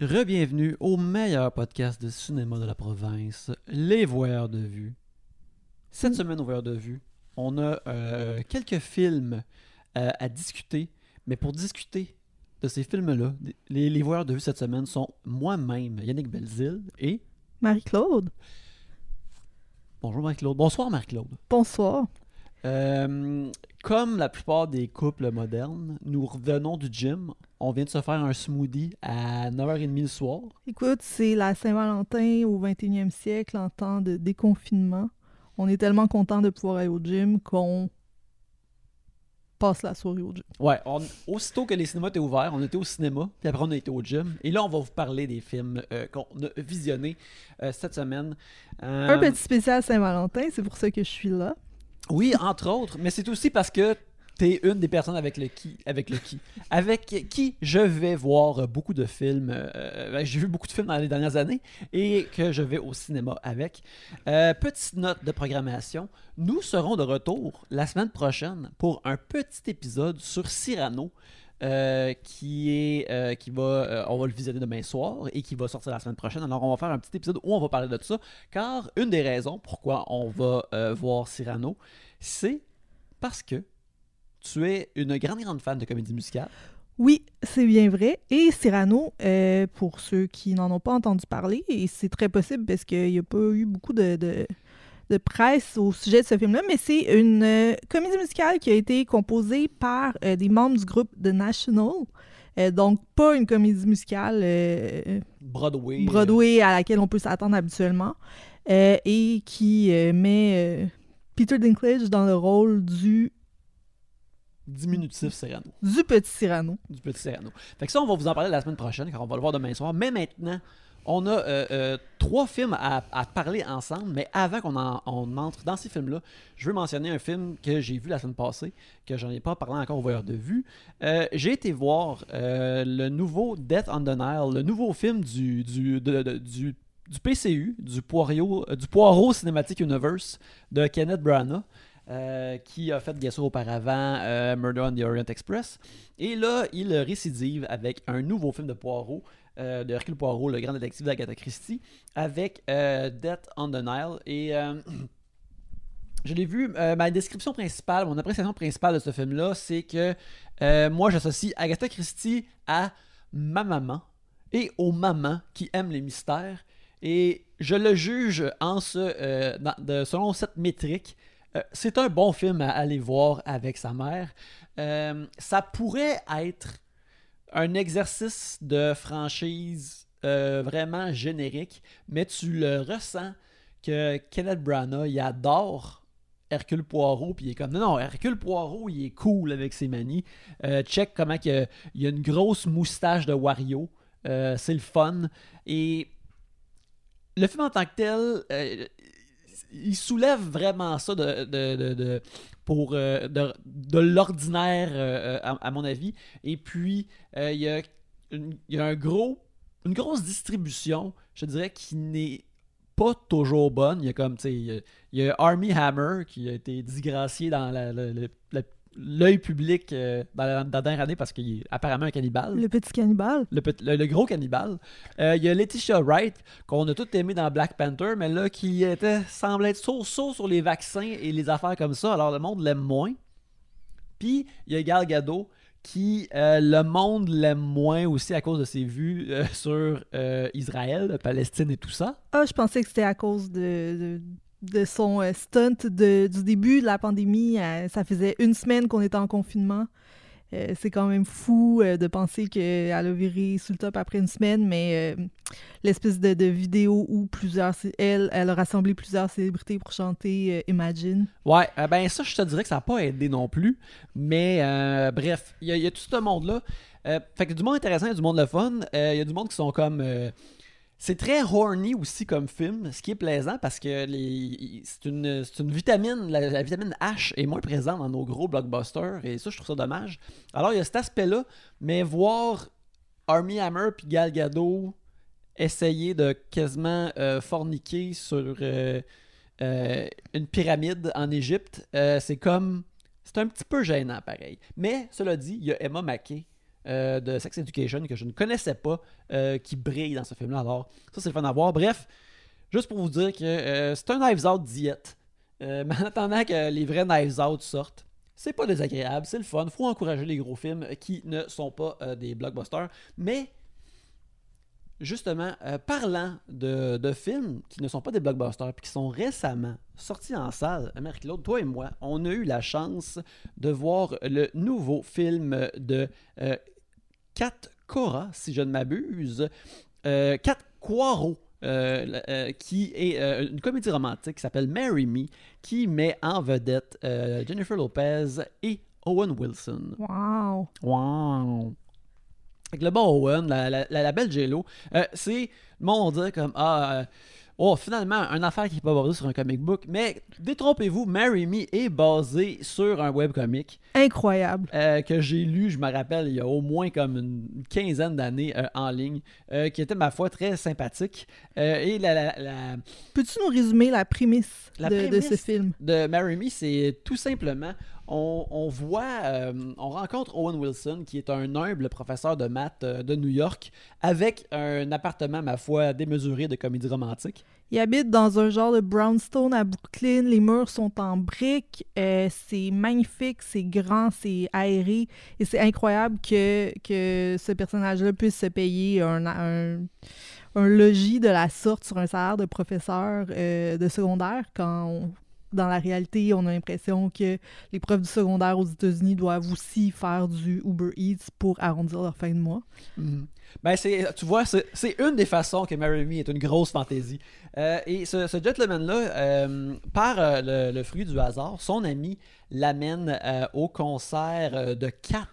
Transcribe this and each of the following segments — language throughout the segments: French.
Rebienvenue au meilleur podcast de cinéma de la province, Les Voyeurs de Vue. Cette semaine, au Voyeurs de Vue, on a euh, quelques films euh, à discuter, mais pour discuter de ces films-là, les, les Voyeurs de Vue cette semaine sont moi-même, Yannick Belzil, et... Marie-Claude. Bonjour Marie-Claude. Bonsoir Marie-Claude. Bonsoir. Euh, comme la plupart des couples modernes, nous revenons du gym. On vient de se faire un smoothie à 9h30 le soir. Écoute, c'est la Saint-Valentin au 21e siècle en temps de déconfinement. On est tellement content de pouvoir aller au gym qu'on passe la soirée au gym. Ouais, on- aussitôt que les cinémas étaient ouverts, on était au cinéma, puis après on a été au gym. Et là, on va vous parler des films euh, qu'on a visionnés euh, cette semaine. Un petit spécial Saint-Valentin, c'est pour ça que je suis là. Oui, entre autres, mais c'est aussi parce que t'es une des personnes avec le qui, avec le qui, avec qui je vais voir beaucoup de films. euh, ben, J'ai vu beaucoup de films dans les dernières années et que je vais au cinéma avec. Euh, petite note de programmation, nous serons de retour la semaine prochaine pour un petit épisode sur Cyrano. Euh, qui est euh, qui va euh, on va le visionner demain soir et qui va sortir la semaine prochaine alors on va faire un petit épisode où on va parler de ça car une des raisons pourquoi on va voir Cyrano c'est parce que tu es une grande, grande fan de comédie musicale. Oui, c'est bien vrai. Et Cyrano, pour ceux qui n'en ont pas entendu parler, et c'est très possible parce qu'il n'y a pas eu beaucoup de, de presse au sujet de ce film-là, mais c'est une euh, comédie musicale qui a été composée par euh, des membres du groupe The National. Euh, donc, pas une comédie musicale Broadway. Broadway à laquelle on peut s'attendre habituellement, et qui met Peter Dinklage dans le rôle du, diminutif Cyrano. du petit Cyrano. Du petit Cyrano. Fait que ça, on va vous en parler la semaine prochaine, car on va le voir demain soir. Mais maintenant, on a euh, euh, trois films à, parler ensemble. Mais avant qu'on en- on entre dans ces films-là, je veux mentionner un film que j'ai vu la semaine passée, que j'en ai pas parlé encore au voyeur de vue. Euh, j'ai été voir le nouveau Death on the Nile, le nouveau film du, PCU, du euh, du Poirot Cinematic Universe de Kenneth Branagh. qui a fait sûr auparavant Murder on the Orient Express. Et là, il récidive avec un nouveau film de Poirot, euh, de Hercule Poirot, le grand détective d'Agatha Christie, avec euh, Death on the Nile. Et euh, je l'ai vu, euh, ma description principale, mon appréciation principale de ce film-là, c'est que moi, j'associe Agatha Christie à ma maman et aux mamans qui aiment les mystères. Et je le juge en ce, selon cette métrique. C'est un bon film à aller voir avec sa mère. Ça pourrait être un exercice de franchise euh, vraiment générique, mais tu le ressens que Kenneth Branagh, il adore Hercule Poirot, puis il est comme non, non, Hercule Poirot, il est cool avec ses manies. Euh, check comment il y a une grosse moustache de Wario. Euh, c'est le fun. Et le film en tant que tel, il soulève vraiment ça de- de- de- pour, euh, de, l'ordinaire, euh, à, à mon avis. Et puis, euh, il y, a une, un gros, une grosse distribution, je dirais, qui n'est pas toujours bonne. Il y a comme, tu sais, il y a- Army Hammer qui a été disgracié dans la- la- l'œil public euh, dans, la, dans la dernière année parce qu'il est apparemment un cannibale. Le petit cannibale. Le, petit- le- le gros cannibale. Euh, Il y a Letitia Wright, qu'on a tout aimé dans Black Panther, mais là, qui était, semble être so-so sur les vaccins et les affaires comme ça, alors le monde l'aime moins. Puis, il y a Gal Gadot, qui, euh, le monde l'aime moins aussi à cause de ses vues euh, sur euh, Israël, Palestine et tout ça. Ah, je pensais que c'était à cause de, de, de son euh, stunt de- du début de la pandémie. Euh, ça faisait une semaine qu'on était en confinement. Euh, c'est quand même fou de penser qu'elle a viré sous le top après une semaine, mais l'espèce de, de vidéo où plusieurs, elle, elle a rassemblé plusieurs célébrités pour chanter Imagine. Ouais, ben ça, je te dirais que ça n'a pas aidé non plus. Mais bref, il y, a- tout ce monde-là. Fait que du monde intéressant, il y a du monde le fun. Il y a du monde qui sont comme. C'est très horny aussi comme film, ce qui est plaisant parce que c'est une, vitamine, la, vitamine H est moins présente dans nos gros blockbusters et ça, je trouve ça dommage. Alors, il y a cet aspect-là, mais voir Army Hammer puis Gal Gadot essayer de quasiment euh, forniquer sur euh, euh, une pyramide en Égypte, c'est comme. C'est un petit peu gênant, pareil. Mais, cela dit, il y a Emma Mackey euh, de Sex Education que je ne connaissais pas euh, qui brille dans ce film-là. Alors, ça, c'est le fun à voir. Bref, juste pour vous dire que euh, c'est un Knives Out diète. Mais en attendant que les vrais Knives Out sortent, c'est pas désagréable, c'est le fun. Faut encourager les gros films qui ne sont pas des blockbusters. Mais justement, parlant de, de films qui ne sont pas des blockbusters puis qui sont récemment sortis en salle, Marie-Claude, toi et moi, on a eu la chance de voir le nouveau film de Kat Cora, si je ne m'abuse, euh, Kat Poirot. euh, euh, qui est euh, une comédie romantique qui s'appelle Marry Me, qui met en vedette Jennifer Lopez et Owen Wilson. Wow! Wow! Que le bon Owen, la, la, la- la belle euh, c'est, le monde va dire comme, ah, oh, finalement, une affaire qui n'est pas basée sur un comic book, mais détrompez-vous, Marry Me est basé sur un webcomic Incroyable. euh, que j'ai lu, je me rappelle, il y a au moins comme une quinzaine d'années euh, en ligne, euh, qui était, ma foi, très sympathique. Et la, la- la- Peux-tu nous résumer la prémisse, La de, ce film? de Marry Me, c'est tout simplement, on, voit, euh, on rencontre Owen Wilson, qui est un humble professeur de maths euh, de New York, avec un appartement, ma foi, démesuré de comédie romantique. Il habite dans un genre de brownstone à Brooklyn. Les murs sont en briques. euh, c'est magnifique, c'est grand, c'est aéré. Et c'est incroyable que, que ce personnage-là puisse se payer un, un, logis de la sorte sur un salaire de professeur de secondaire quand on- dans la réalité, on a l'impression que les profs du secondaire aux États-Unis doivent aussi faire du Uber Eats pour arrondir leur fin de mois. Ben, c'est, tu vois, c'est, une des façons que Marry Me est une grosse fantaisie. Euh, et ce, ce gentleman-là, euh, par euh, le, fruit du hasard, son ami l'amène au concert de Kat,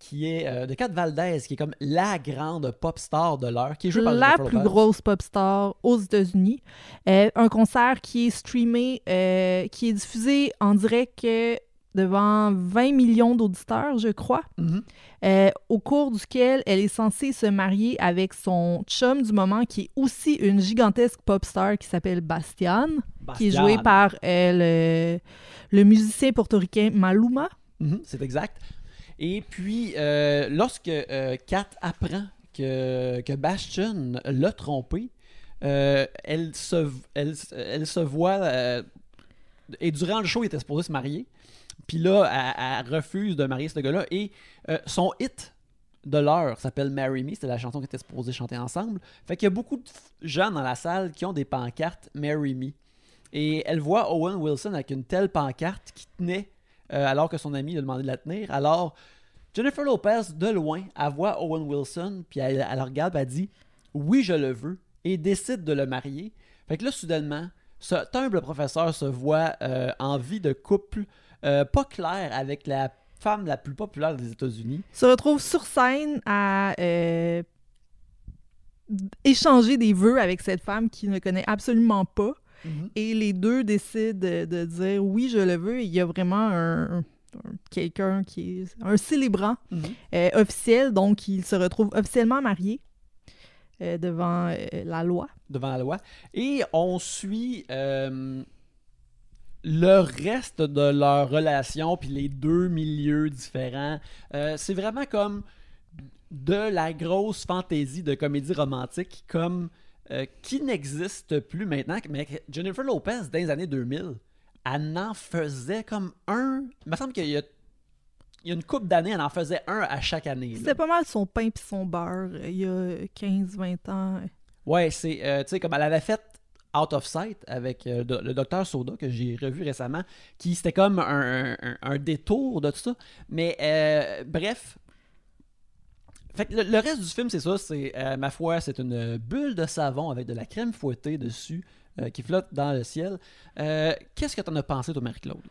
qui est euh, de Kat Valdez, qui est comme la grande pop star de l'heure, qui est jouée par la plus Lopez. grosse pop star aux États-Unis. Euh, un concert qui est streamé, euh, qui est diffusé en direct devant 20 millions d'auditeurs, je crois, Mhm. au cours duquel elle est censée se marier avec son chum du moment, qui est aussi une gigantesque pop star qui s'appelle Bastian, qui est joué par le, le musicien portoricain Maluma. Mhm, c'est exact. Et puis, euh, lorsque euh, Kat apprend que, que Bastion l'a trompé, euh, elle, se, voit. et durant le show, il était supposé se marier. Puis là, elle, refuse de marier ce gars-là. Et son hit de l'heure s'appelle Marry Me. C'était la chanson qu'ils étaient supposés chanter ensemble. Fait qu'il y a beaucoup de gens dans la salle qui ont des pancartes Marry Me. Et elle voit Owen Wilson avec une telle pancarte qui tenait euh, alors que son ami lui a demandé de la tenir. Alors, Jennifer Lopez, de loin, elle voit Owen Wilson, puis elle, elle le regarde, elle dit Oui, je le veux, et décide de le marier. Fait que là, soudainement, ce humble professeur se voit euh, en vie de couple euh, pas clair avec la femme la plus populaire des États-Unis. se retrouve sur scène à échanger des vœux avec cette femme qu'il ne connaît absolument pas. Et les deux décident de, dire oui, je le veux. Et il y a vraiment un, un- quelqu'un qui est un célébrant Mhm. euh, officiel, donc il se retrouve officiellement marié euh, devant euh, la loi. devant la loi. Et on suit le reste de leur relation, puis les deux milieux différents. C'est vraiment comme de la grosse fantaisie de comédie romantique, comme euh, qui n'existe plus maintenant. Mais Jennifer Lopez, dans les années 2000, elle en faisait comme un. Il me semble qu'il y a, il y a une couple d'années, elle en faisait un à chaque année. C'était pas mal son pain puis son beurre euh, il y a 15-20 ans. Ouais, c'est, euh, tu sais, comme elle avait fait Out of Sight avec euh, le docteur Soda, que j'ai revu récemment, qui c'était comme un, un- un détour de tout ça. Mais euh, bref. Fait que le, le reste du film, c'est ça, c'est, euh, ma foi, c'est une bulle de savon avec de la crème fouettée dessus euh, qui flotte dans le ciel. Euh, qu'est-ce que t'en as pensé, toi, Marie-Claude?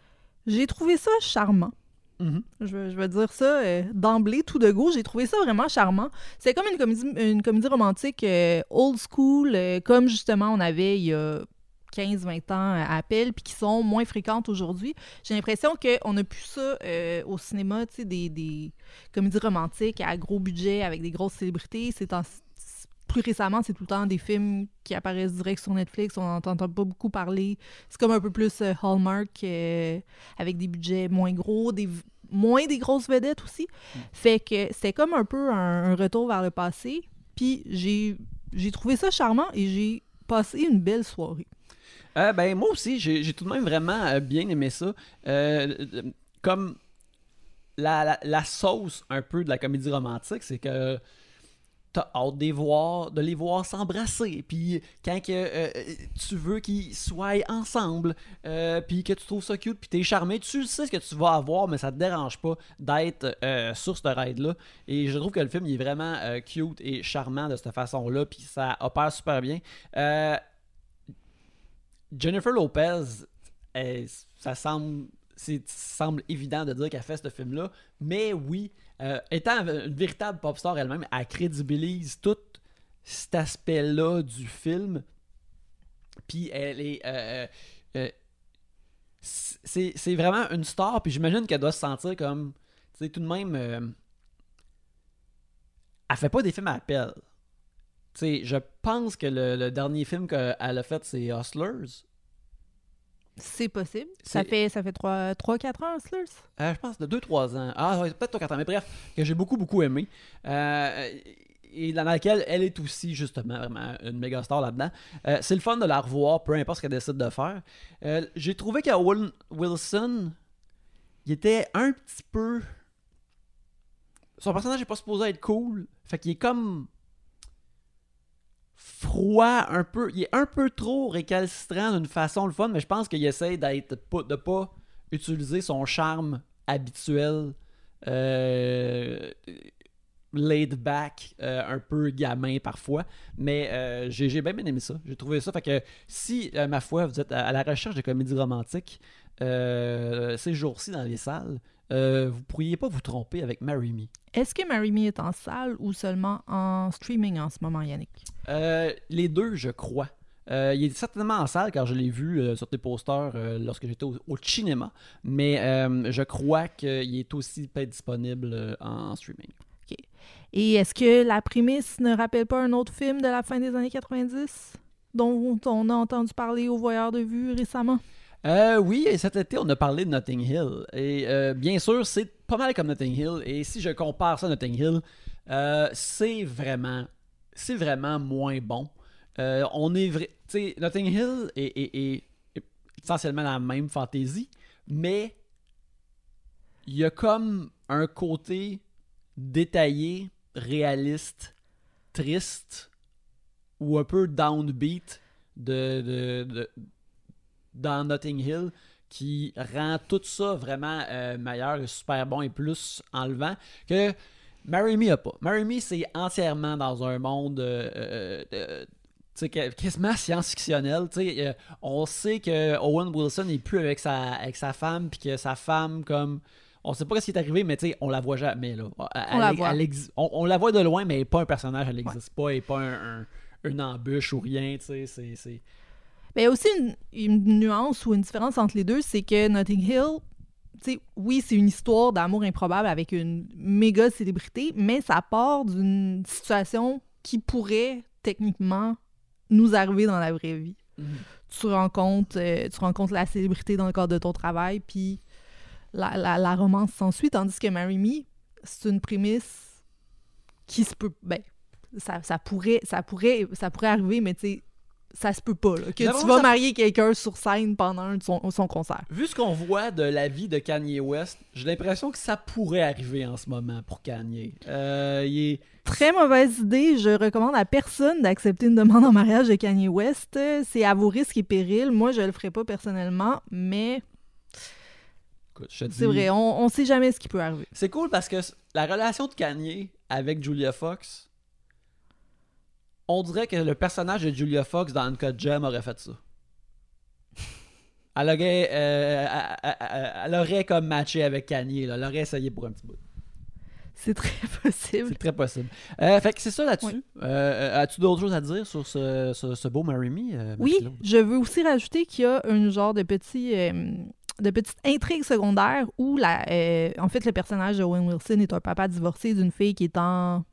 J'ai trouvé ça charmant. Mhm. Je, vais dire ça d'emblée, tout de go. J'ai trouvé ça vraiment charmant. C'est comme une comédie, une comédie romantique old school, comme justement on avait il y a 15-20 ans à Appel, puis qui sont moins fréquentes aujourd'hui. J'ai l'impression qu'on a plus ça euh, au cinéma, tu sais, des, des comédies romantiques à gros budget avec des grosses célébrités. C'est en- plus récemment, c'est tout le temps des films qui apparaissent direct sur Netflix. On n'entend pas beaucoup parler. C'est comme un peu plus euh, Hallmark, euh, avec des budgets moins gros, des, moins des grosses vedettes aussi. Mm. Fait que c'était comme un peu un, un retour vers le passé. Puis j'ai j'ai trouvé ça charmant et j'ai passé une belle soirée. Euh, ben, moi aussi, j'ai tout de même vraiment euh, bien aimé ça. Euh, comme la, la- la sauce un peu de la comédie romantique, c'est que t'as hâte de les voir, de les voir s'embrasser. Puis quand que, tu veux qu'ils soient ensemble, euh, puis que tu trouves ça cute, puis t'es charmé, tu sais ce que tu vas avoir, mais ça te dérange pas d'être sur ce ride-là. Et je trouve que le film il est vraiment cute et charmant de cette façon-là, puis ça opère super bien. Jennifer Lopez, ça semble, c'est- semble évident de dire qu'elle fait ce film-là, mais oui, euh, étant une véritable pop star elle-même, elle crédibilise tout cet aspect-là du film. Puis elle est. euh, euh, c'est vraiment une star, puis j'imagine qu'elle doit se sentir comme. Tu sais, tout de même. elle fait pas des films à appel. Sais, je pense que le, le dernier film qu'elle a fait, c'est Hustlers. C'est possible. Ça fait, ça fait 3-4 ans, Slurs. Euh, je pense de 2-3 ans. Ah, ouais, peut-être 4 ans, mais bref, que j'ai beaucoup, beaucoup aimé. Euh, et dans laquelle elle est aussi, justement, vraiment une méga star là-dedans. Euh, c'est le fun de la revoir, peu importe ce qu'elle décide de faire. J'ai trouvé qu'Owen Wilson, il était un petit peu. Son personnage n'est pas supposé être cool. Fait qu'il est comme froid un peu. Il est un peu trop récalcitrant d'une façon le fun, mais je pense qu'il essaie d'être de pas utiliser son charme habituel, euh, laid back, euh, un peu gamin parfois. Mais euh, j'ai bien aimé ça. J'ai trouvé ça. Fait que si, ma foi, vous êtes à, à la recherche de comédies romantiques ces jours-ci dans les salles, euh, vous pourriez pas vous tromper avec Marry Me. Est-ce que Marry Me est en salle ou seulement en streaming en ce moment, Yannick? Euh, les deux, je crois. Euh, il est certainement en salle car je l'ai vu euh, sur tes posters euh, lorsque j'étais au, au cinéma, mais je crois qu'il est aussi peut-être disponible en streaming. Et est-ce que la prémisse ne rappelle pas un autre film de la fin des années 90 dont on a entendu parler au Voyeur de vue récemment? Euh, oui, et cet été, on a parlé de Notting Hill. Et euh, bien sûr, c'est pas mal comme Notting Hill. Et si je compare ça à Notting Hill, euh, c'est vraiment, c'est vraiment moins bon. On est vrai, Notting Hill est, essentiellement la même fantaisie, mais il y a comme un côté détaillé, réaliste, triste ou un peu downbeat de, de- dans Notting Hill qui rend tout ça vraiment euh, meilleur super bon et plus enlevant que Marry Me a pas. Marry Me, c'est entièrement dans un monde euh, euh, quasiment science-fictionnel. on sait que Owen Wilson n'est plus avec sa, avec sa femme, puis que sa femme, comme. On sait pas ce qui est arrivé, mais on la voit jamais. Là. Elle- On la voit. elle on, on la voit de loin, mais elle n'est pas un personnage, elle n'existe pas, elle n'est pas un, un- une embûche ou rien. c'est. Mais il y a aussi une, une nuance ou une différence entre les deux, c'est que Notting Hill, oui, c'est une histoire d'amour improbable avec une méga célébrité, mais ça part d'une situation qui pourrait techniquement nous arriver dans la vraie vie. Tu rencontres, euh, tu rencontres la célébrité dans le cadre de ton travail, puis la, la, la romance s'ensuit, tandis que Marry Me, c'est une prémisse qui se peut... Ben, ça, ça, pourrait, ça, pourrait, ça pourrait arriver, mais tu sais, ça se peut pas, là, que tu vas ça- marier quelqu'un sur scène pendant son, son concert. Vu ce qu'on voit de la vie de Kanye West, j'ai l'impression que ça pourrait arriver en ce moment pour Kanye. Euh, il est... Très mauvaise idée. Je recommande à personne d'accepter une demande en mariage de Kanye West. C'est à vos risques et périls. Moi, je le ferai pas personnellement, mais c'est dis- vrai, on, on sait jamais ce qui peut arriver. C'est cool parce que la relation de Kanye avec Julia Fox, on dirait que le personnage de Julia Fox dans Uncut Gem aurait fait ça. Elle aurait, euh, elle- elle- elle aurait comme matché avec Kanye, là. elle aurait essayé pour un petit bout. C'est très possible. C'est très possible. Euh, fait que c'est ça là-dessus. Oui. Euh, As-tu d'autres choses à dire sur ce, ce, ce beau Marry Me, Oui, je veux aussi rajouter qu'il y a un genre de petit. de petite intrigue secondaire où la, euh, en fait le personnage de Owen Wilson est un papa divorcé d'une fille qui est en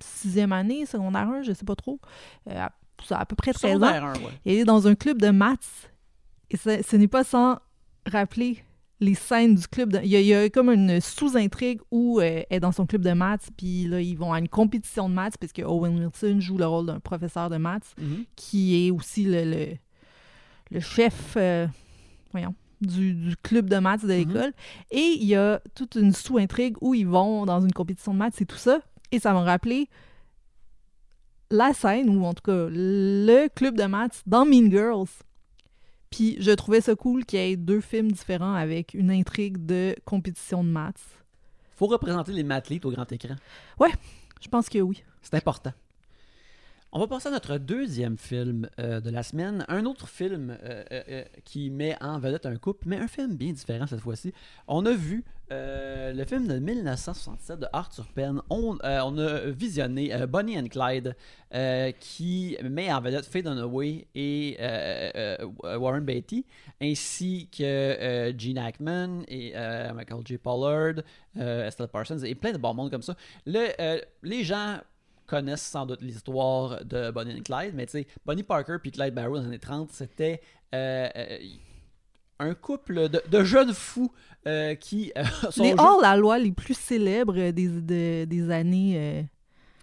sixième année, secondaire 1, je sais pas trop. Euh, à, ça a à peu près 13 ans. Secondaire un, ouais. Elle est dans un club de maths. Et ce, ce n'est pas sans rappeler les scènes du club. de- Il y, a- il y a comme une sous-intrigue où euh, elle est dans son club de maths, puis là, ils vont à une compétition de maths, parce que Owen Wilson joue le rôle d'un professeur de maths, Mhm. qui est aussi le, le, le chef, euh, voyons, du, du club de maths de l'école. Et il y a toute une sous-intrigue où ils vont dans une compétition de maths et tout ça. Et ça m'a rappelé la scène, ou en tout cas le club de maths dans Mean Girls. Puis je trouvais ça cool qu'il y ait deux films différents avec une intrigue de compétition de maths. Faut représenter les mathletes au grand écran. Je pense que oui. C'est important. On va passer à notre deuxième film euh, de la semaine. Un autre film euh, euh, qui met en vedette un couple, mais un film bien différent cette fois-ci. On a vu le film de 1967 de Arthur Penn. On, a visionné Bonnie and Clyde qui met en vedette Faye Dunaway et Warren Beatty, ainsi que Gene Hackman et Michael J. Pollard, Estelle Parsons et plein de bon monde comme ça. Le, les gens connaissent sans doute l'histoire de Bonnie and Clyde, mais tu sais, Bonnie Parker puis Clyde Barrow dans les années 30, c'était euh, euh, un couple de, de jeunes fous euh, qui sont Les hors-la-loi les plus célèbres des, de- des années,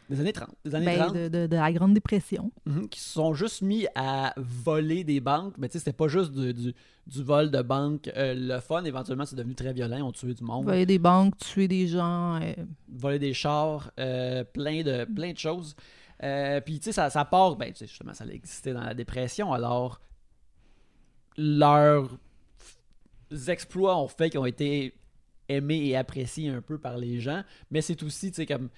des années 30. Des années ben, 30 de, de- de la Grande Dépression. mhm, qui se sont juste mis à voler des banques, mais tu sais, c'était pas juste du, du, du vol de banque. euh, le fun, éventuellement, c'est devenu très violent. Ils ont tué du monde. Voler des banques, tuer des gens. euh, voler des chars, euh, plein, de, plein de choses. Puis, tu sais, ça, ça part, ben, tu sais, justement, ça a existé dans la dépression, alors leurs exploits ont fait qu'ils ont été aimés et appréciés un peu par les gens, mais c'est aussi, tu sais, comme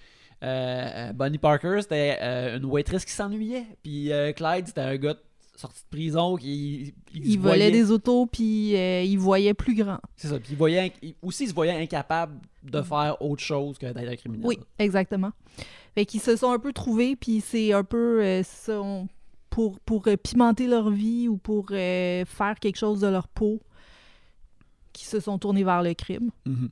euh, euh, Bonnie Parker, c'était euh, une waitress qui s'ennuyait, puis euh, Clyde, c'était un gars sorti de prison qui il, voyait- des autos, puis ils voyaient plus grand. c'est ça, puis il voyait, il- aussi il se voyait incapable de faire autre chose que d'être un criminel. Oui, exactement. Fait qu'ils se sont un peu trouvés, puis c'est un peu pour, pour pimenter leur vie ou pour faire quelque chose de leur peau, qui se sont tournés vers le crime. Mhm.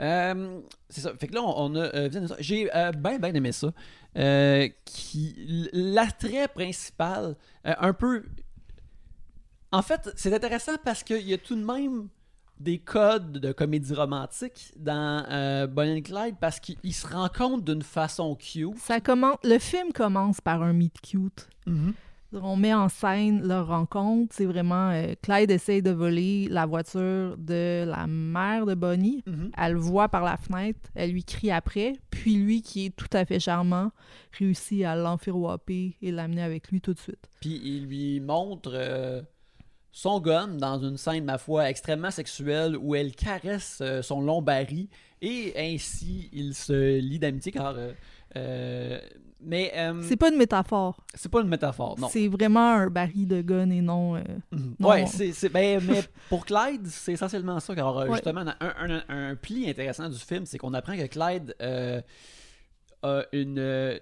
Euh, c'est ça. Fait que là, on, on a. euh. J'ai euh, bien, bien aimé ça. Qui, l'attrait principal, un peu. En fait, c'est intéressant parce qu'il y a tout de même des codes de comédie romantique dans euh, Bonnie and Clyde parce qu'ils se rencontrent d'une façon cute. Ça commence, le film commence par un meet cute. On met en scène leur rencontre. C'est vraiment euh, Clyde essaye de voler la voiture de la mère de Bonnie. Mhm. Elle le voit par la fenêtre, elle lui crie après, puis lui, qui est tout à fait charmant, réussit à l'enfiroiper et l'amener avec lui tout de suite. Puis il lui montre euh, son gun dans une scène, ma foi, extrêmement sexuelle où elle caresse euh, son long baril et ainsi il se lie d'amitié car. euh, mais euh, C'est pas une métaphore. c'est pas une métaphore, non. C'est vraiment un baril de gun et non. euh, Mhm. non. Ouais, c'est, ben, mais pour Clyde, c'est essentiellement ça. Car euh, Ouais. justement, un, un- un pli intéressant du film, c'est qu'on apprend que Clyde euh, a une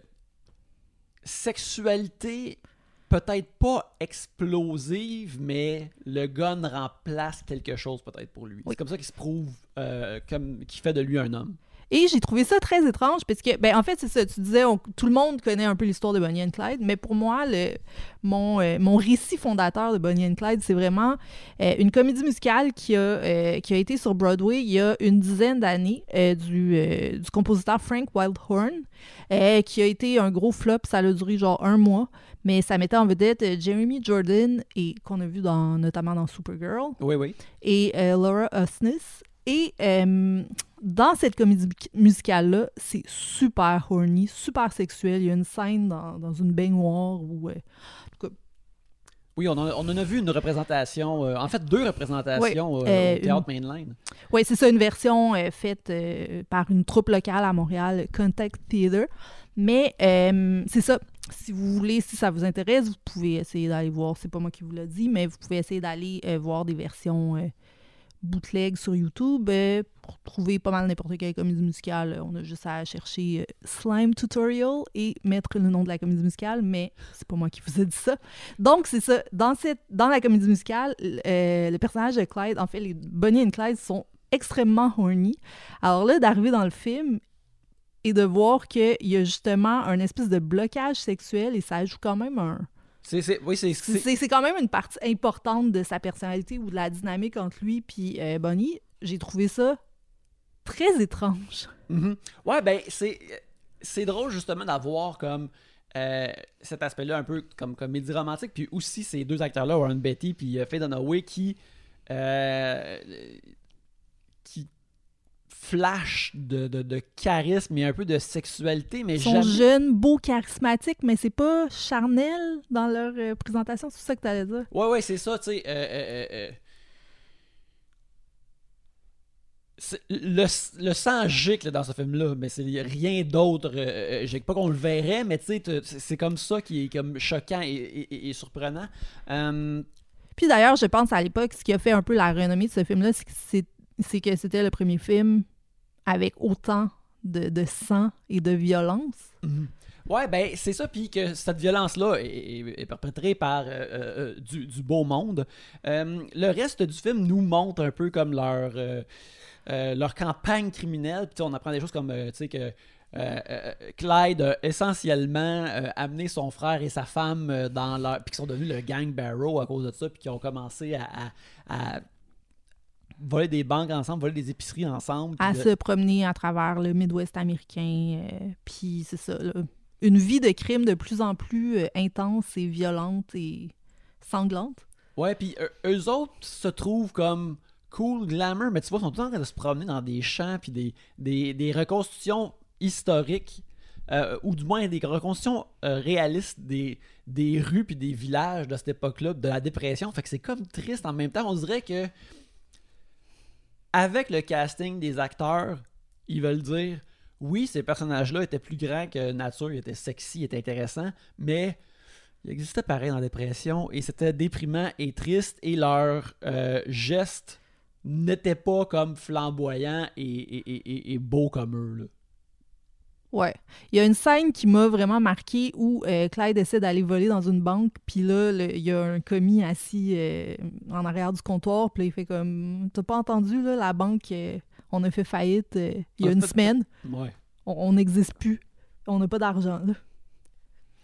sexualité peut-être pas explosive, mais le gun remplace quelque chose peut-être pour lui. Oui. C'est comme ça qu'il se prouve, comme qu'il fait de lui un homme. Et j'ai trouvé ça très étrange parce que, ben, en fait, c'est ça. Tu disais, on- tout le monde connaît un peu l'histoire de Bonnie and Clyde, mais pour moi, le, mon, euh, mon récit fondateur de Bonnie and Clyde, c'est vraiment euh, une comédie musicale qui a, euh, qui a été sur Broadway il y a une dizaine d'années du, du compositeur Frank Wildhorn, qui a été un gros flop. Ça a duré genre un mois, mais ça mettait en vedette Jeremy Jordan, et qu'on a vu dans, notamment dans Supergirl Oui, oui. et Laura Osnes. Et dans cette comédie mu- musicale-là, c'est super horny, super sexuel. Il y a une scène dans, dans une baignoire où... euh, Oui, on, en a- on en a vu une représentation, euh, en fait deux représentations euh, euh, au Théâtre Mainline. Ouais, c'est ça, une version euh, faite euh, par une troupe locale à Montréal, Contact Theatre. Mais euh, c'est ça. Si vous voulez, si ça vous intéresse, vous pouvez essayer d'aller voir. C'est pas moi qui vous l'ai dit, mais vous pouvez essayer d'aller euh, voir des versions euh, bootleg sur YouTube. euh, pour trouver pas mal n'importe quelle comédie musicale, euh, on a juste à chercher euh, Slime Tutorial et mettre le nom de la comédie musicale, mais c'est pas moi qui vous ai dit ça. Donc, c'est ça. Dans, cette, dans la comédie musicale, euh, le personnage de Clyde, en fait, les Bonnie et Clyde sont extrêmement horny. Alors là, d'arriver dans le film et de voir qu'il y a justement un espèce de blocage sexuel et ça joue quand même un... C'est, oui, quand même une partie importante de sa personnalité ou de la dynamique entre lui puis euh, Bonnie. j'ai trouvé ça très étrange. Mhm. Ouais, ben, c'est, c'est drôle justement d'avoir comme euh, cet aspect-là un peu comme comédie romantique, puis aussi ces deux acteurs-là, Warren Betty puis euh, Faye Dunaway, qui, euh, qui flash de, de, de charisme et un peu de sexualité, mais Ils sont jamais... jeunes, beaux, charismatiques, mais c'est pas charnel dans leur euh, présentation, c'est ça que t'allais dire. Ouais, ouais, c'est ça, tu sais. euh, euh, Le, le sang gicle dans ce film-là, mais c'est rien d'autre. euh, j'ai pas qu'on le verrait, mais tu sais, c'est comme ça qui est comme choquant et, et- surprenant. Euh, Puis d'ailleurs, je pense à l'époque, ce qui a fait un peu la renommée de ce film-là, c'est que c'était le premier film avec autant de, sang et de violence? Ouais, ben c'est ça, puis que cette violence-là est, perpétrée par euh, euh, euh, du, beau monde. Le reste du film nous montre un peu comme leur, leur campagne criminelle. Puis on apprend des choses comme, tu sais, que Clyde a essentiellement amené son frère et sa femme dans leur... Puis qu'ils sont devenus le gang Barrow à cause de ça, puis qu'ils ont commencé à voler des banques ensemble, voler des épiceries ensemble. À de- se promener à travers le Midwest américain. euh, Puis c'est ça, là. Une vie de crime de plus en plus euh, intense et violente et sanglante. Ouais, puis euh, eux autres se trouvent comme cool, glamour, mais tu vois, ils sont tout le temps en train de se promener dans des champs puis des, des, des reconstitutions historiques, euh, ou du moins des reconstitutions euh, réalistes des, des rues puis des villages de cette époque-là, de la dépression. Fait que c'est comme triste en même temps. On dirait que avec le casting des acteurs, ils veulent dire oui, ces personnages-là étaient plus grands que nature, ils étaient sexy, ils étaient intéressants, mais il existait pareil dans la dépression et c'était déprimant et triste et leurs euh, gestes n'étaient pas comme flamboyants et, et, beaux comme eux. Ouais. Il y a une scène qui m'a vraiment marqué où euh, Clyde essaie d'aller voler dans une banque, puis là, le- il y a un commis assis euh, en arrière du comptoir, puis il fait comme T'as pas entendu, là, la banque, euh, on a fait faillite il y a Ah, une semaine, Ouais. on n'existe plus, on n'a pas d'argent, là.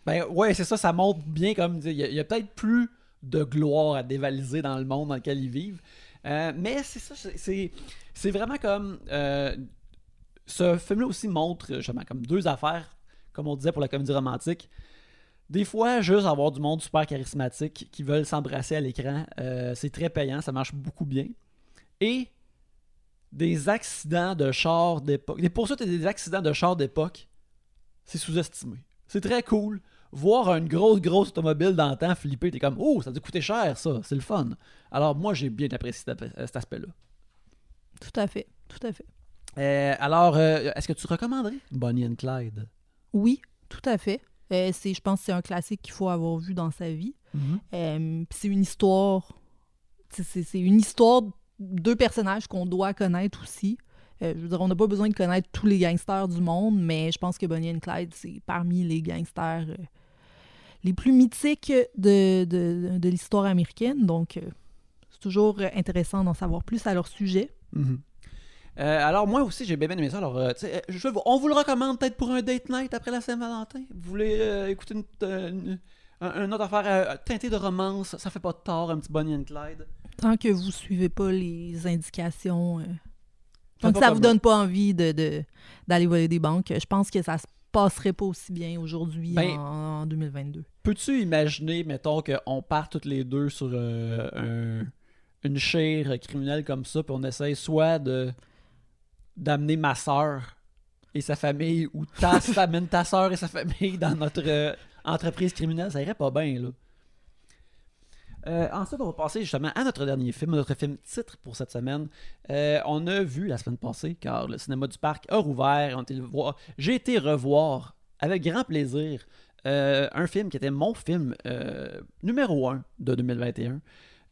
Ben ouais, c'est ça, ça montre bien comme il y a, a peut-être plus de gloire à dévaliser dans le monde dans lequel ils vivent. Mais c'est ça, c'est- vraiment comme euh, ce film-là aussi montre justement comme deux affaires, comme on disait pour la comédie romantique. Des fois, juste avoir du monde super charismatique qui veulent s'embrasser à l'écran, euh, c'est très payant, ça marche beaucoup bien. Et des accidents de char d'époque, des poursuites et des accidents de char d'époque, c'est sous-estimé. C'est très cool. Voir une grosse, grosse automobile dans le temps flipper, t'es comme, oh, ça a dû coûter cher, ça, c'est le fun. Alors, moi, j'ai bien apprécié cet, ap- cet aspect-là. Tout à fait, tout à fait. Euh, alors, euh, est-ce que tu recommanderais Bonnie and Clyde? Oui, tout à fait. Euh, c'est, je pense que c'est un classique qu'il faut avoir vu dans sa vie. Puis c'est une histoire. c'est- une histoire de deux personnages qu'on doit connaître aussi. Je veux dire, on n'a pas besoin de connaître tous les gangsters du monde, mais je pense que Bonnie and Clyde, c'est parmi les gangsters les plus mythiques de, de, de l'histoire américaine. Donc, c'est toujours intéressant d'en savoir plus à leur sujet. Mhm. Euh, alors, moi aussi, j'ai bien aimé ça. Alors, euh, euh, je- on vous le recommande peut-être pour un date night après la Saint-Valentin. Vous voulez euh, écouter une, une- un, une autre affaire teintée de romance, ça fait pas de tort, un petit Bonnie and Clyde. Tant que vous suivez pas les indications, Faites tant que pas ça vous donne pas envie de, de- d'aller voler des banques, je pense que ça se passerait pas aussi bien aujourd'hui Ben, en, en 2022. Peux-tu imaginer, mettons, qu'on part toutes les deux sur un- une chaire criminelle comme ça, puis on essaye soit de d'amener ma soeur et sa famille, ou ta, ta soeur et sa famille dans notre euh, entreprise criminelle, ça irait pas bien, là. Euh, ensuite, on va passer justement à notre dernier film, notre film titre pour cette semaine. Euh, on a vu la semaine passée, car le cinéma du parc a rouvert. on le. J'ai été revoir avec grand plaisir un film qui était mon film numéro 1 de 2021.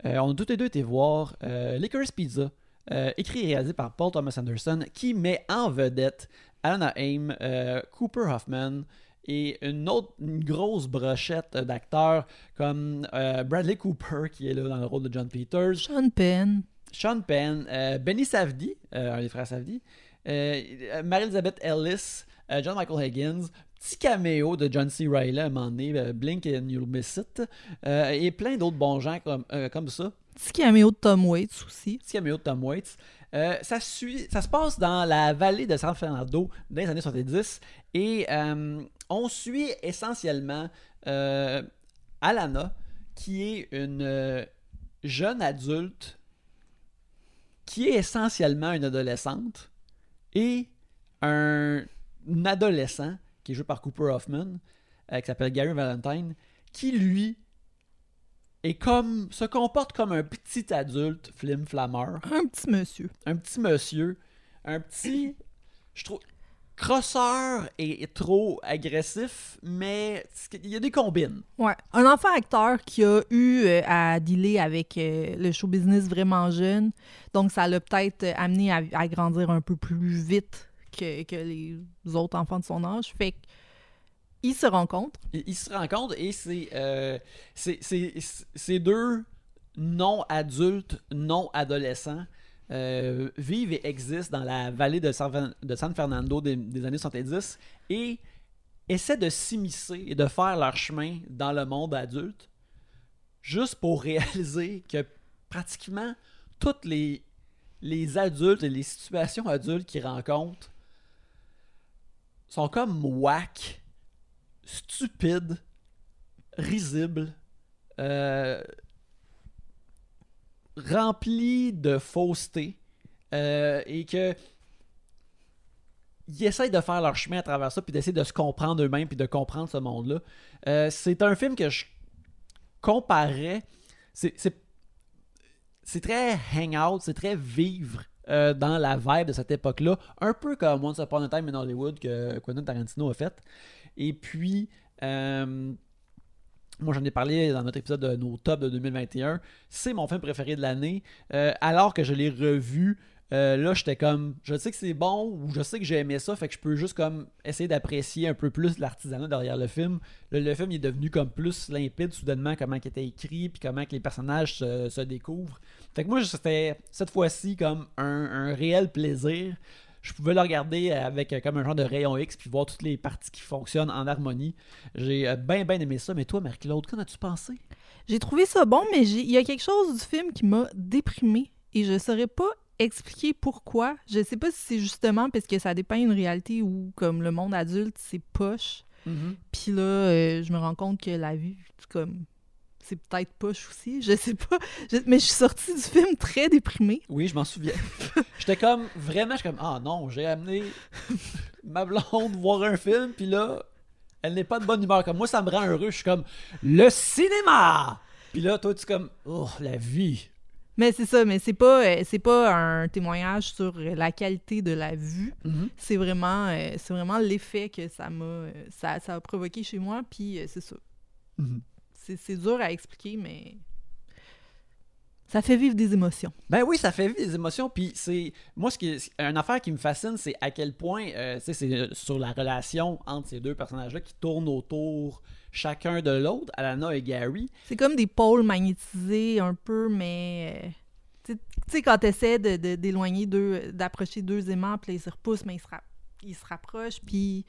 Euh, on a tous les deux été voir Licorice Pizza, euh, écrit et réalisé par Paul Thomas Anderson, qui met en vedette Anna Haim, euh, Cooper Hoffman et une autre une grosse brochette d'acteurs comme euh, Bradley Cooper qui est là dans le rôle de John Peters, Sean Penn, Sean Penn, Benny Savdi, un des frères Savdi, Mary-Elizabeth Ellis, John Michael Higgins, petit caméo de John C. Reilly à un moment donné, Blink and You'll Miss It, euh, et plein d'autres bons gens comme, euh, comme ça. Petit caméo de Tom Waits aussi. Petit caméo de Tom Waits. Euh, ça, suit, ça se passe dans la vallée de San Fernando dans les années 70 et euh, on suit essentiellement euh, Alana qui est une jeune adulte qui est essentiellement une adolescente et un, adolescent qui est joué par Cooper Hoffman qui s'appelle Gary Valentine qui lui est comme se comporte comme un petit adulte flim flammeur Un petit monsieur. un petit monsieur, un petit, je trouve, crosseur et trop agressif, mais il y a des combines. Ouais. Un enfant acteur qui a eu euh, à dealer avec euh, le show business vraiment jeune. Donc, ça l'a peut-être amené à, à grandir un peu plus vite que, que les autres enfants de son âge. Fait que, ils se rencontrent. Ils, se rencontrent et c'est euh, ces deux non-adultes, non-adolescents euh, vivent et existent dans la vallée de San, de San Fernando des, des années 70 et essaient de s'immiscer et de faire leur chemin dans le monde adulte juste pour réaliser que pratiquement toutes les, les adultes et les situations adultes qu'ils rencontrent sont comme whack, stupides, risibles, euh, remplis de fausseté euh, et que ils essayent de faire leur chemin à travers ça puis d'essayer de se comprendre eux-mêmes puis de comprendre ce monde-là. Euh, c'est un film que je comparais. C'est très hangout, c'est très vivre euh, dans la vibe de cette époque-là. Un peu comme Once Upon a Time in Hollywood que Quentin Tarantino a fait. Et puis, euh, moi j'en ai parlé dans notre épisode de nos tops de 2021. C'est mon film préféré de l'année. Euh, alors que je l'ai revu, euh, là j'étais comme, je sais que c'est bon ou je sais que j'ai aimé ça, fait que je peux juste comme essayer d'apprécier un peu plus l'artisanat derrière le film. Le, film il est devenu comme plus limpide soudainement, comment il était écrit, puis comment que les personnages se, découvrent. Fait que moi c'était cette fois-ci comme un réel plaisir je pouvais le regarder avec euh, comme un genre de rayon X puis voir toutes les parties qui fonctionnent en harmonie. J'ai euh, bien bien aimé ça. Mais toi, Marc-Claude, qu'en as-tu pensé? J'ai trouvé ça bon, mais il y a quelque chose du film qui m'a déprimée et je saurais pas expliquer pourquoi. Je sais pas si c'est justement parce que ça dépeint une réalité où, comme le monde adulte, c'est poche. Puis là, euh, je me rends compte que la vie, comme, c'est peut-être poche aussi. Je sais pas. Je- mais je suis sortie du film très déprimée. Oui, je m'en souviens. J'étais comme vraiment, je suis comme ah non, j'ai amené ma blonde voir un film puis là, elle n'est pas de bonne humeur. Comme moi, ça me rend heureux. Je suis comme le cinéma. Puis là, toi, tu es comme oh la vie. Mais c'est ça, mais c'est pas, euh, c'est pas un témoignage sur la qualité de la vue. C'est vraiment, euh, c'est vraiment l'effet que ça m'a, euh, ça, ça a provoqué chez moi. Puis c'est ça. Mhm. C'est dur à expliquer, mais ça fait vivre des émotions. Ben oui, ça fait vivre des émotions. Puis c'est. Moi, ce qui est- une affaire qui me fascine, c'est à quel point. euh, tu sais, c'est euh, sur la relation entre ces deux personnages-là qui tournent autour chacun de l'autre, Alana et Gary. C'est comme des pôles magnétisés un peu, mais euh, tu sais- quand t'essaies de, de- d'éloigner deux, d'approcher deux aimants, puis ils se repoussent, mais ils se, ils se rapprochent, puis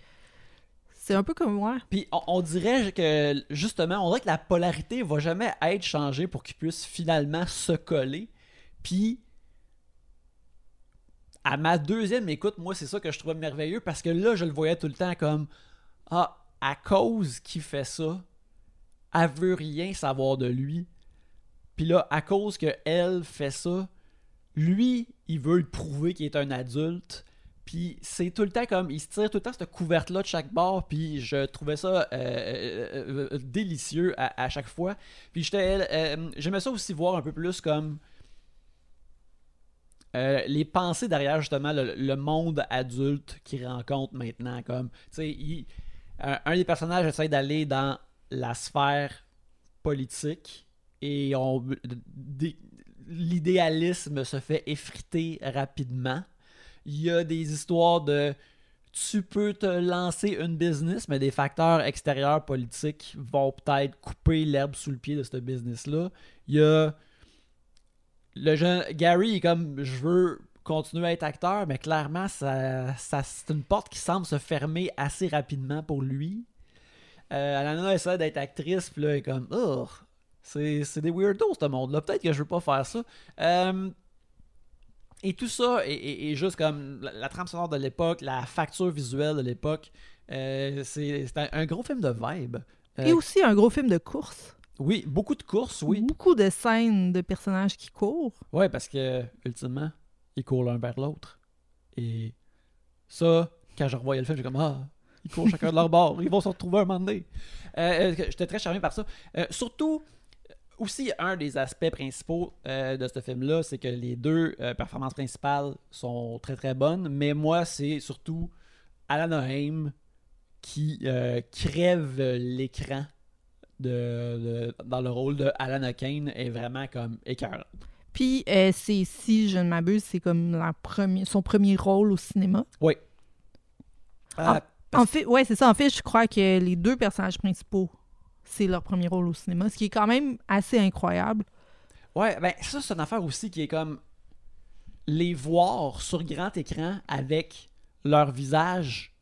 c'est un peu comme moi. Puis on, dirait que, justement, on dirait que la polarité va jamais être changée pour qu'ils puissent finalement se coller. Puis. À ma deuxième écoute, moi, c'est ça que je trouvais merveilleux parce que là, je le voyais tout le temps comme Ah, à cause qu'il fait ça, elle veut rien savoir de lui. Puis là, à cause que elle fait ça, lui, il veut prouver qu'il est un adulte. Puis c'est tout le temps comme, il se tire tout le temps cette couverte-là de chaque bord. Puis je trouvais ça euh, euh, euh, délicieux à, chaque fois. Puis j'étais, euh, j'aimais ça aussi voir un peu plus comme euh, les pensées derrière justement le, monde adulte qu'il rencontre maintenant. Comme, il- un, des personnages essaie d'aller dans la sphère politique et l'idéalisme se fait effriter rapidement. Il y a des histoires de tu peux te lancer une business, mais des facteurs extérieurs politiques vont peut-être couper l'herbe sous le pied de ce business-là. Il y a le jeune Gary est comme je veux continuer à être acteur, mais clairement ça, c'est une porte qui semble se fermer assez rapidement pour lui. Euh, Alana essaie d'être actrice, puis là elle est comme oh C'est c'est des weirdos, ce monde-là. Peut-être que je veux pas faire ça. Euh, et tout ça est, est- est juste comme la, la trame sonore de l'époque, la facture visuelle de l'époque. Euh, c'est un, un gros film de vibe. Euh, Et aussi un gros film de course. oui, beaucoup de courses, oui. Beaucoup de scènes de personnages qui courent. Ouais, parce que, ultimement, ils courent l'un vers l'autre. Et ça, quand je revoyais le film, j'ai comme Ah, ils courent chacun de leur bord, ils vont se retrouver un moment donné. Euh, J'étais très charmé par ça. Surtout, aussi, un des aspects principaux euh, de ce film-là, c'est que les deux euh, performances principales sont très très bonnes, mais moi, c'est surtout Alan Haim qui euh, crève l'écran de, de- dans le rôle de Alan Kane est vraiment comme écœurant. Puis, c'est, si je ne m'abuse, c'est comme la première, son premier rôle au cinéma. Oui. Ah, En fait, ouais, c'est ça. En fait, je crois que les deux personnages principaux, c'est leur premier rôle au cinéma, ce qui est quand même assez incroyable. ouais, ben ça, c'est une affaire aussi qui est comme les voir sur grand écran avec leur visage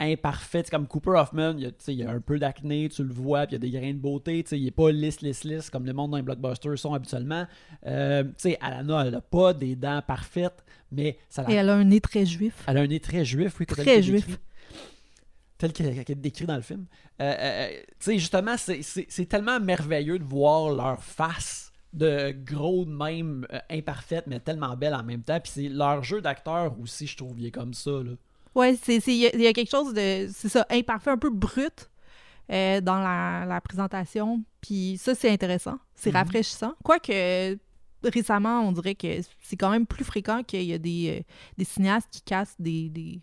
imparfait. Comme Cooper Hoffman, il y a, tu sais, il y a un peu d'acné, tu le vois, puis il y a des grains de beauté. Il est pas lisse, lisse, lisse comme le monde dans les blockbusters sont habituellement. Euh, tu sais, Alana, elle a pas des dents parfaites, mais ça Et elle a un nez très juif. Elle a un nez très juif, oui, Très juif. Tel qu'elle est décrit dans le film. Euh, euh, euh, tu sais, justement, c'est- tellement merveilleux de voir leur face de gros de même, euh, imparfaite, mais tellement belle en même temps. Puis c'est leur jeu d'acteur aussi, je trouve, il est comme ça. Là. Ouais, il y, a- il y a quelque chose de, c'est ça, imparfait, un peu brut dans la, la présentation. Puis ça, c'est intéressant. C'est Mhm. rafraîchissant. Quoique, récemment, on dirait que c'est quand même plus fréquent qu'il y a des, des cinéastes qui cassent des, des,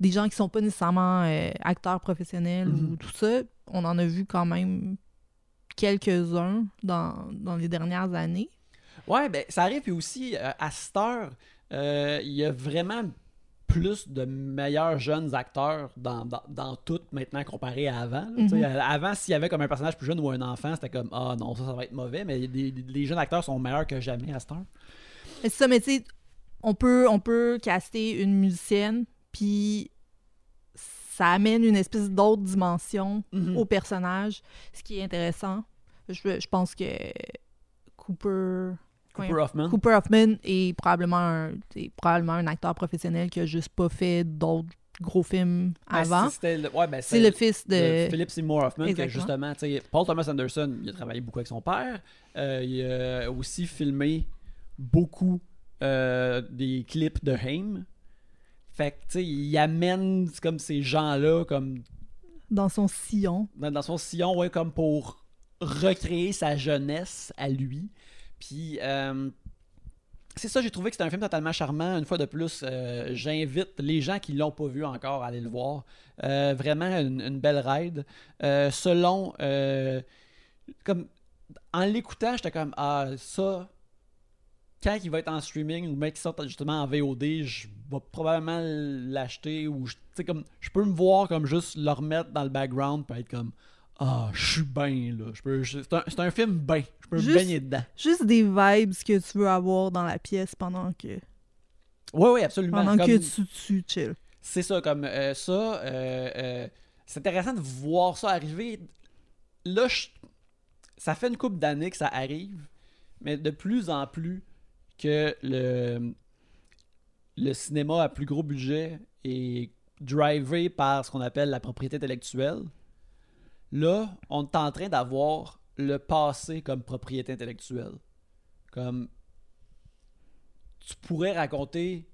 des gens qui sont pas nécessairement euh, acteurs professionnels ou tout ça. On en a vu quand même quelques-uns dans, dans les dernières années. Ouais, ben ça arrive. Puis aussi, euh, à cette heure, euh, il y a vraiment plus de meilleurs jeunes acteurs dans, dans, dans tout maintenant comparé à avant. Mhm. euh, Avant, s'il y avait comme un personnage plus jeune ou un enfant, c'était comme Ah non, ça, ça va être mauvais. Mais les jeunes acteurs sont meilleurs que jamais à cette heure. Mais C'est ça, mais tu sais, on peut, on peut caster une musicienne, puis ça amène une espèce d'autre dimension Mhm. au personnage, ce qui est intéressant. Je, je pense que Cooper... Cooper Hoffman. Cooper Hoffman est probablement un, est probablement un acteur professionnel qui a juste pas fait d'autres gros films Ben, avant. c'est- c'était le- ouais, ben, C'est le fils de de... Philip Seymour Hoffman, que Exactement. justement, tu sais, Paul Thomas Anderson, il a travaillé beaucoup avec son père. Euh, il a aussi filmé beaucoup euh, des clips de Haim. Fait que, tu sais, il amène comme ces gens-là, comme dans son sillon. dans, dans son sillon, ouais, comme pour recréer sa jeunesse à lui. Puis, euh, c'est ça, j'ai trouvé que c'était un film totalement charmant. Une fois de plus, euh, j'invite les gens qui l'ont pas vu encore à aller le voir. Euh, vraiment une, une belle ride. Euh, selon, comme, en l'écoutant, j'étais comme, ah, ça, quand il va être en streaming ou même qu'il sorte justement en VOD, je vais probablement l'acheter ou, je- comme, je peux me voir comme juste le remettre dans le background pour être comme, ah, je suis bien, là. C'est un, film bien. Je peux Juste- me baigner dedans. Juste des vibes que tu veux avoir dans la pièce pendant que, Oui, oui, absolument. pendant Comme- que tu, tu chill. C'est ça, comme euh, ça. euh, euh, c'est intéressant de voir ça arriver. Là, je- ça fait une couple d'années que ça arrive, mais de plus en plus que le, le cinéma à plus gros budget est drivé par ce qu'on appelle la propriété intellectuelle. Là, on est en train d'avoir le passé comme propriété intellectuelle. Comme tu pourrais raconter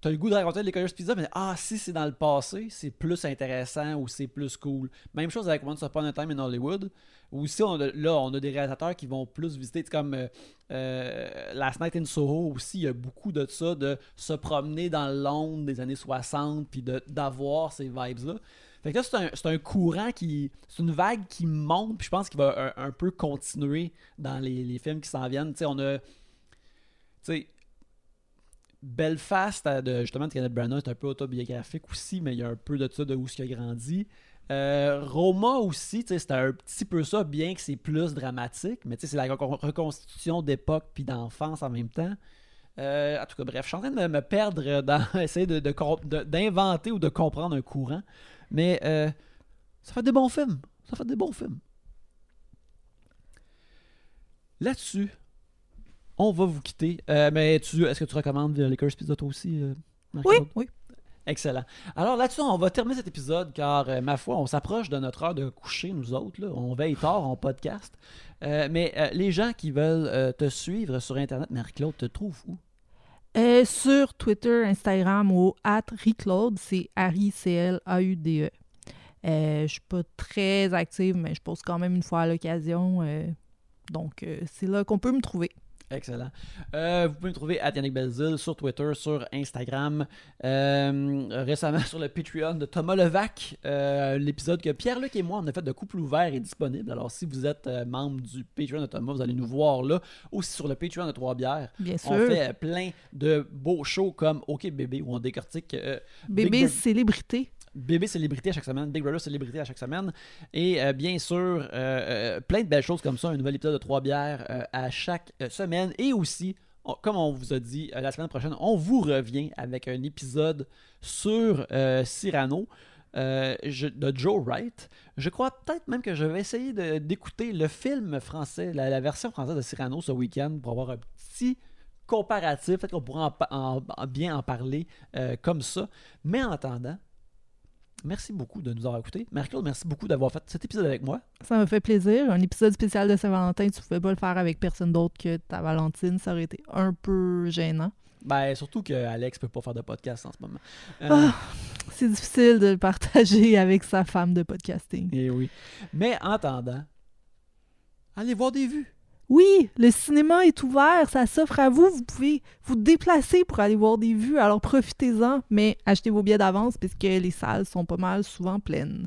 T'as le goût de raconter Licorice Pizza, mais ah, si c'est dans le passé, c'est plus intéressant ou c'est plus cool. Même chose avec Once Upon a Time in Hollywood, où a, là, on a des réalisateurs qui vont plus visiter, comme euh, euh, Last Night in Soho aussi, il y a beaucoup de ça, de se promener dans Londres des années 60, puis d'avoir ces vibes-là. Fait que là, c'est un, un courant qui. C'est une vague qui monte, puis je pense qu'il va un, un peu continuer dans les, les films qui s'en viennent. Tu sais, on a. Tu sais. Belfast, euh, justement, de Kenneth Branagh, c'est un peu autobiographique aussi, mais il y a un peu de ça de où ce qu'il a grandi. Euh, Roma aussi, c'était un petit peu ça, bien que c'est plus dramatique, mais c'est la recon- reconstitution d'époque puis d'enfance en même temps. Euh, en tout cas, bref, je suis en train de me perdre dans essayer d'inventer ou de comprendre un courant, mais ça fait des bons films. Ça fait des bons films. là-dessus, on va vous quitter. Euh, mais tu, est-ce que tu recommandes Lakers Pizza toi aussi, euh, Oui, oui. Excellent. Alors là-dessus, on va terminer cet épisode car, euh, ma foi, on s'approche de notre heure de coucher, nous autres. Là. On veille tard en podcast. Euh, mais les gens qui veulent te suivre sur Internet, Marie-Claude, te trouvent où? Euh, sur Twitter, Instagram ou at Riclaude, c'est Harry C-L-A-U-D-E. Euh, je suis pas très active, mais je pose quand même une fois à l'occasion. donc, c'est là qu'on peut me trouver. Excellent. Euh, vous pouvez me trouver à Yannick Belzil sur Twitter, sur Instagram, euh, récemment sur le Patreon de Thomas Levac. Euh, L'épisode que Pierre-Luc et moi on a fait de couple ouvert est disponible. Alors si vous êtes membre du Patreon de Thomas, vous allez nous voir là. Aussi sur le Patreon de Trois Bières. Bien On sûr. fait euh, plein de beaux shows comme OK Bébé où on décortique Big Bébé célébrité. Bébé célébrité à chaque semaine, Big Brother célébrité à chaque semaine. Et euh, bien sûr, euh, euh, plein de belles choses comme ça, un nouvel épisode de Trois bières à chaque semaine. Et aussi, comme on vous a dit, la semaine prochaine, on vous revient avec un épisode sur Cyrano. de Joe Wright. Je crois peut-être même que je vais essayer d'écouter le film français, la, version française de Cyrano ce week-end pour avoir un petit comparatif. Peut-être qu'on pourra en bien en parler comme ça. Mais en attendant, Merci beaucoup de nous avoir écoutés. Marie-Claude, merci beaucoup d'avoir fait cet épisode avec moi. Ça me fait plaisir. Un épisode spécial de Saint-Valentin, tu pouvais pas le faire avec personne d'autre que ta Valentine. Ça aurait été un peu gênant. Ben, surtout que Alex peut pas faire de podcast en ce moment. Euh, Ah, c'est difficile de le partager avec sa femme de podcasting. Et oui. Mais en attendant, allez voir des vues. Oui, le cinéma est ouvert, ça s'offre à vous. Vous pouvez vous déplacer pour aller voir des vues, alors profitez-en, mais achetez vos billets d'avance parce que les salles sont pas mal souvent pleines.